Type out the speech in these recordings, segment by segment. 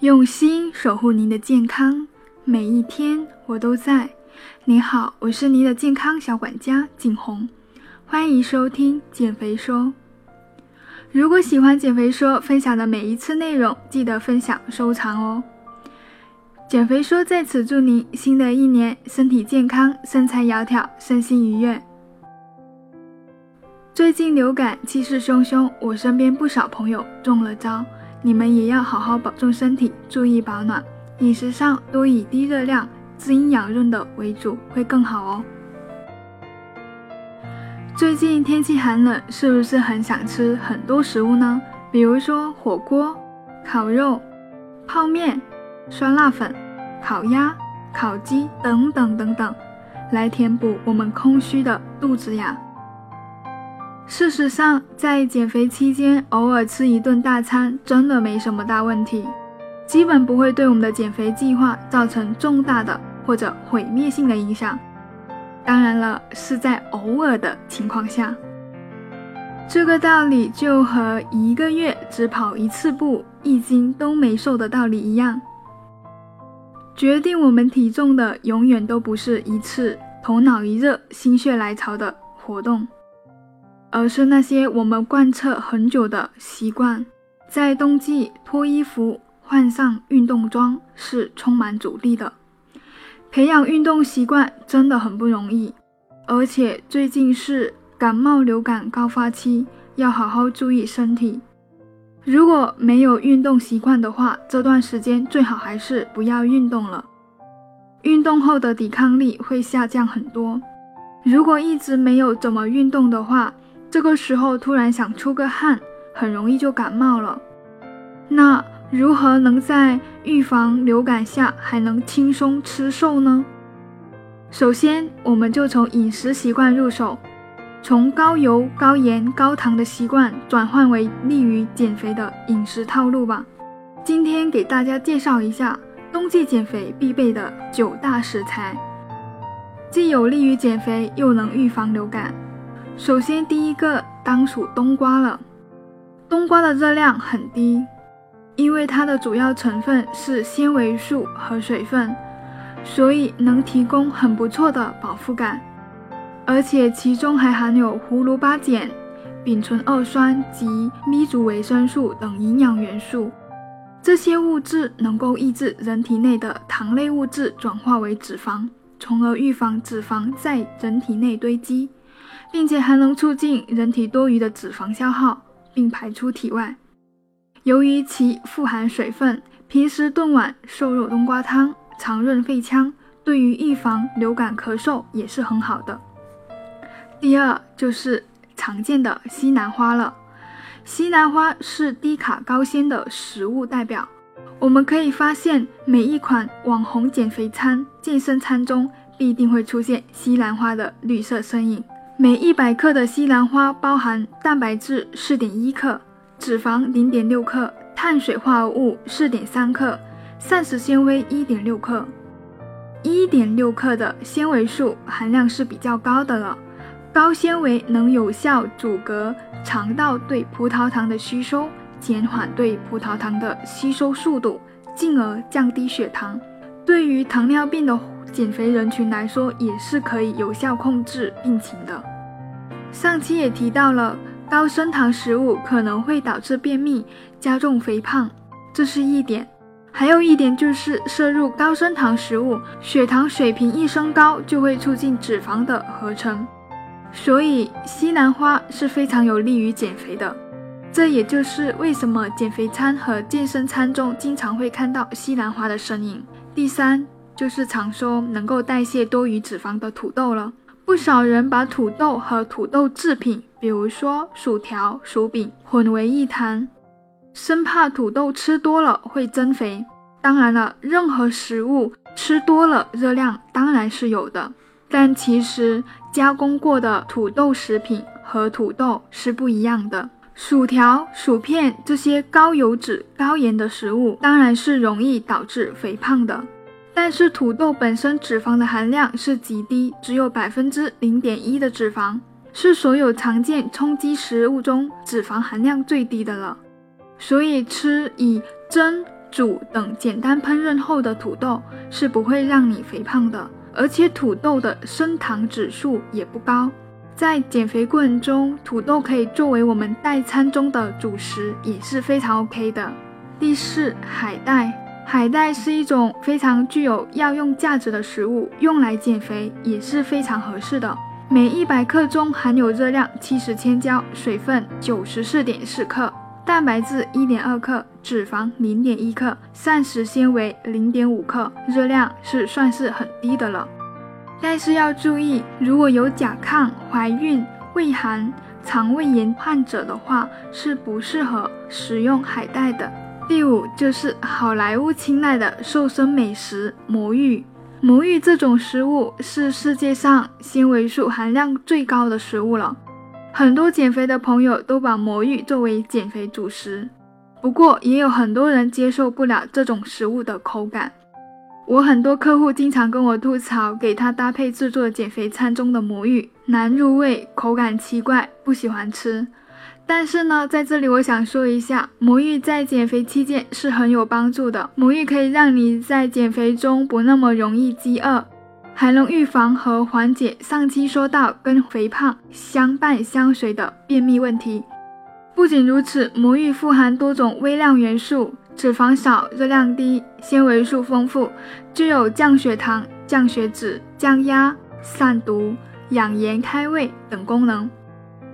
用心守护您的健康，每一天我都在。您好，我是您的健康小管家景红，欢迎收听减肥说。如果喜欢减肥说分享的每一次内容，记得分享收藏哦。减肥说在此祝您新的一年身体健康，身材窈窕，身心愉悦。最近流感气势汹汹，我身边不少朋友中了招。你们也要好好保重身体，注意保暖。饮食上多以低热量、滋阴养润的为主，会更好哦。最近天气寒冷，是不是很想吃很多食物呢？比如说火锅、烤肉、泡面、酸辣粉、烤鸭、烤鸡等等等等，来填补我们空虚的肚子呀。事实上，在减肥期间，偶尔吃一顿大餐真的没什么大问题，基本不会对我们的减肥计划造成重大的或者毁灭性的影响。当然了，是在偶尔的情况下。这个道理就和一个月只跑一次步，一斤都没瘦的道理一样。决定我们体重的，永远都不是一次头脑一热、心血来潮的活动。而是那些我们贯彻很久的习惯，在冬季脱衣服、换上运动装是充满阻力的。培养运动习惯真的很不容易，而且最近是感冒流感高发期，要好好注意身体。如果没有运动习惯的话，这段时间最好还是不要运动了。运动后的抵抗力会下降很多。如果一直没有怎么运动的话，这个时候突然想出个汗，很容易就感冒了。那如何能在预防流感下还能轻松吃瘦呢？首先，我们就从饮食习惯入手，从高油、高盐、高糖的习惯转换为利于减肥的饮食套路吧。今天给大家介绍一下冬季减肥必备的九大食材，既有利于减肥，又能预防流感。首先，第一个当属冬瓜了。冬瓜的热量很低，因为它的主要成分是纤维素和水分，所以能提供很不错的饱腹感。而且其中还含有胡萝卜碱、丙醇二酸及咪族维生素等营养元素，这些物质能够抑制人体内的糖类物质转化为脂肪，从而预防脂肪在人体内堆积。并且还能促进人体多余的脂肪消耗，并排出体外。由于其富含水分，平时炖碗瘦肉冬瓜汤，肠润肺腔，对于预防流感咳嗽也是很好的。第二就是常见的西兰花了。西兰花是低卡高纤的食物代表，我们可以发现每一款网红减肥餐、健身餐中必定会出现西兰花的绿色身影。每一百克的西兰花包含蛋白质四点一克，脂肪零点六克，碳水化合物四点三克，膳食纤维一点六克。一点六克的纤维素含量是比较高的了。高纤维能有效阻隔肠道对葡萄糖的吸收，减缓对葡萄糖的吸收速度，进而降低血糖。对于糖尿病的减肥人群来说，也是可以有效控制病情的。上期也提到了，高升糖食物可能会导致便秘，加重肥胖，这是一点。还有一点就是摄入高升糖食物，血糖水平一升高，就会促进脂肪的合成。所以西兰花是非常有利于减肥的。这也就是为什么减肥餐和健身餐中经常会看到西兰花的身影。第三。就是常说能够代谢多余脂肪的土豆了。不少人把土豆和土豆制品，比如说薯条、薯饼混为一谈，生怕土豆吃多了会增肥。当然了，任何食物吃多了热量当然是有的，但其实加工过的土豆食品和土豆是不一样的。薯条、薯片这些高油脂、高盐的食物，当然是容易导致肥胖的。但是土豆本身脂肪的含量是极低，只有百分之零点一的脂肪，是所有常见充饥食物中脂肪含量最低的了。所以吃以蒸、煮等简单烹饪后的土豆是不会让你肥胖的，而且土豆的升糖指数也不高。在减肥过程中，土豆可以作为我们代餐中的主食，也是非常 OK 的。第四，海带，海带是一种非常具有药用价值的食物，用来减肥也是非常合适的。每一百克中含有热量七十千焦，水分九十四点四克，蛋白质一点二克，脂肪零点一克，膳食纤维零点五克，热量是算是很低的了。但是要注意，如果有甲亢、怀孕、胃寒、肠胃炎患者的话，是不适合食用海带的。第五就是好莱坞青睐的瘦身美食魔芋。魔芋这种食物是世界上纤维素含量最高的食物了，很多减肥的朋友都把魔芋作为减肥主食。不过也有很多人接受不了这种食物的口感。我很多客户经常跟我吐槽，给他搭配制作减肥餐中的魔芋难入味，口感奇怪，不喜欢吃。但是呢，在这里我想说一下，魔芋在减肥期间是很有帮助的。魔芋可以让你在减肥中不那么容易饥饿，还能预防和缓解上期说到跟肥胖相伴相随的便秘问题。不仅如此，魔芋富含多种微量元素。脂肪少，热量低，纤维素丰富，具有降血糖、降血脂、降压、散毒、养颜开胃等功能。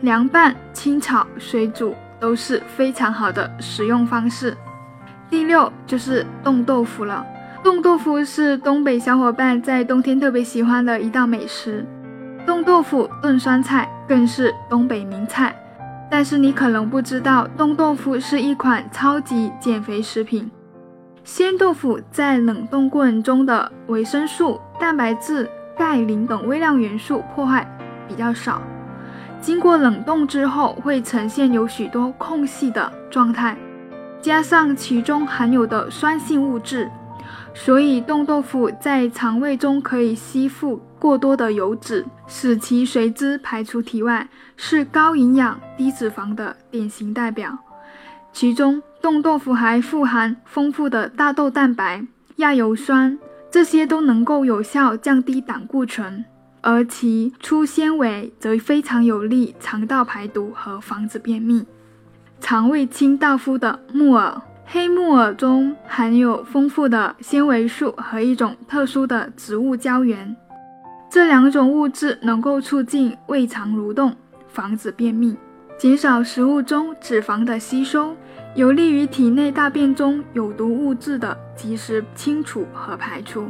凉拌、清炒、水煮都是非常好的食用方式。第六就是冻豆腐了。冻豆腐是东北小伙伴在冬天特别喜欢的一道美食。冻豆腐炖酸菜更是东北名菜。但是你可能不知道，冻豆腐是一款超级减肥食品。鲜豆腐在冷冻过程中的维生素、蛋白质、钙、磷等微量元素破坏比较少，经过冷冻之后会呈现有许多空隙的状态，加上其中含有的酸性物质，所以冻豆腐在肠胃中可以吸附。过多的油脂使其随之排出体外，是高营养低脂肪的典型代表。其中，冻豆腐还富含丰富的大豆蛋白、亚油酸，这些都能够有效降低胆固醇，而其粗纤维则非常有利肠道排毒和防止便秘。肠胃清道夫的木耳，黑木耳中含有丰富的纤维素和一种特殊的植物胶原。这两种物质能够促进胃肠蠕动，防止便秘，减少食物中脂肪的吸收，有利于体内大便中有毒物质的及时清除和排出。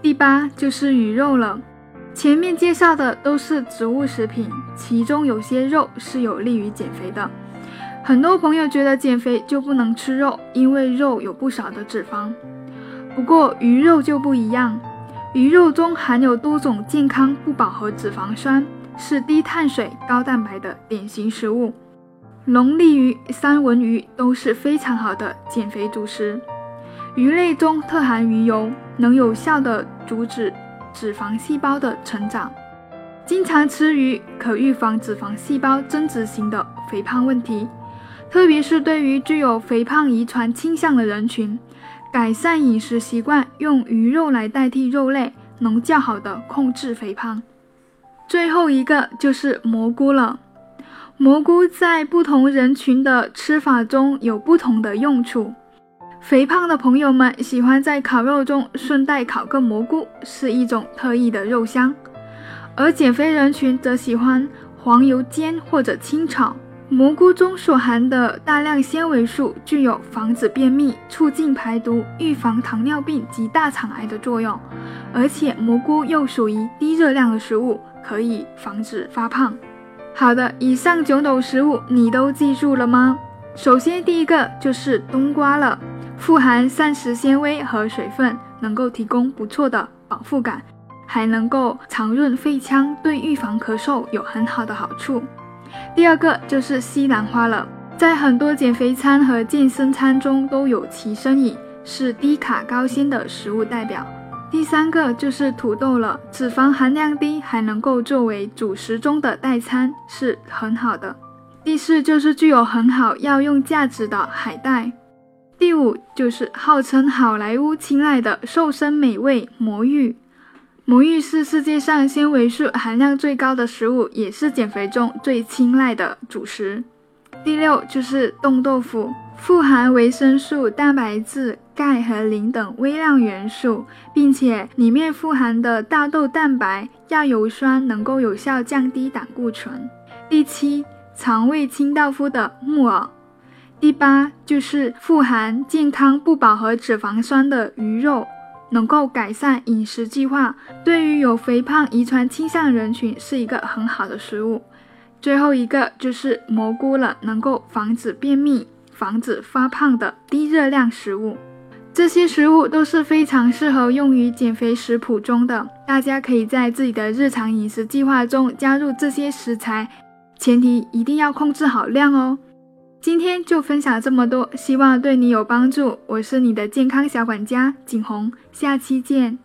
第八就是鱼肉了。前面介绍的都是植物食品，其中有些肉是有利于减肥的。很多朋友觉得减肥就不能吃肉，因为肉有不少的脂肪。不过鱼肉就不一样。鱼肉中含有多种健康不饱和脂肪酸，是低碳水高蛋白的典型食物。龙利鱼、三文鱼都是非常好的减肥主食。鱼类中特含鱼油，能有效的阻止脂肪细胞的成长。经常吃鱼可预防脂肪细胞增殖型的肥胖问题，特别是对于具有肥胖遗传倾向的人群。改善饮食习惯，用鱼肉来代替肉类，能较好的控制肥胖。最后一个就是蘑菇了。蘑菇在不同人群的吃法中有不同的用处。肥胖的朋友们喜欢在烤肉中顺带烤个蘑菇，是一种特异的肉香；而减肥人群则喜欢黄油煎或者清炒。蘑菇中所含的大量纤维素具有防止便秘、促进排毒、预防糖尿病及大肠癌的作用，而且蘑菇又属于低热量的食物，可以防止发胖。好的，以上九种食物你都记住了吗？首先，第一个就是冬瓜了，富含膳食纤维和水分，能够提供不错的饱腹感，还能够常润肺腔，对预防咳嗽有很好的好处。第二个就是西兰花了，在很多减肥餐和健身餐中都有其身影，是低卡高纤的食物代表。第三个就是土豆了，脂肪含量低，还能够作为主食中的代餐，是很好的。第四就是具有很好药用价值的海带。第五就是号称好莱坞青睐的瘦身美味魔芋。魔芋是世界上纤维素含量最高的食物，也是减肥中最青睐的主食。第六就是冻豆腐，富含维生素、蛋白质、钙和磷等微量元素，并且里面富含的大豆蛋白、亚油酸能够有效降低胆固醇。第七，肠胃清道夫的木耳。第八就是富含健康不饱和脂肪酸的鱼肉，能够改善饮食计划，对于有肥胖遗传倾向人群是一个很好的食物。最后一个就是蘑菇了，能够防止便秘、防止发胖的低热量食物。这些食物都是非常适合用于减肥食谱中的，大家可以在自己的日常饮食计划中加入这些食材，前提一定要控制好量哦。今天就分享这么多，希望对你有帮助。我是你的健康小管家景红，下期见。